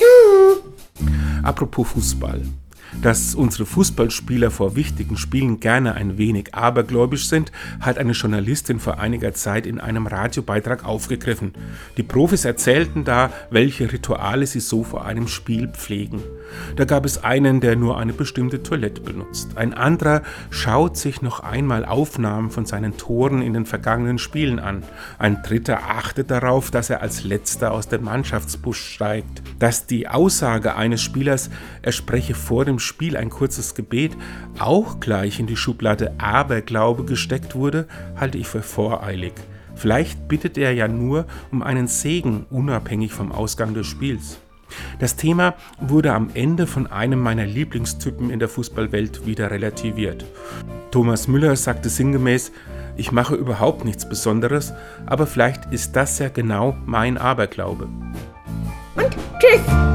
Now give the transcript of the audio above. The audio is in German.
hör. Apropos Fußball. Dass unsere Fußballspieler vor wichtigen Spielen gerne ein wenig abergläubisch sind, hat eine Journalistin vor einiger Zeit in einem Radiobeitrag aufgegriffen. Die Profis erzählten da, welche Rituale sie so vor einem Spiel pflegen. Da gab es einen, der nur eine bestimmte Toilette benutzt. Ein anderer schaut sich noch einmal Aufnahmen von seinen Toren in den vergangenen Spielen an. Ein dritter achtet darauf, dass er als letzter aus dem Mannschaftsbus steigt. Dass die Aussage eines Spielers, er spreche vor dem Spiel ein kurzes Gebet, auch gleich in die Schublade Aberglaube gesteckt wurde, halte ich für voreilig. Vielleicht bittet er ja nur um einen Segen, unabhängig vom Ausgang des Spiels. Das Thema wurde am Ende von einem meiner Lieblingstypen in der Fußballwelt wieder relativiert. Thomas Müller sagte sinngemäß, ich mache überhaupt nichts Besonderes, aber vielleicht ist das ja genau mein Aberglaube. Und tschüss.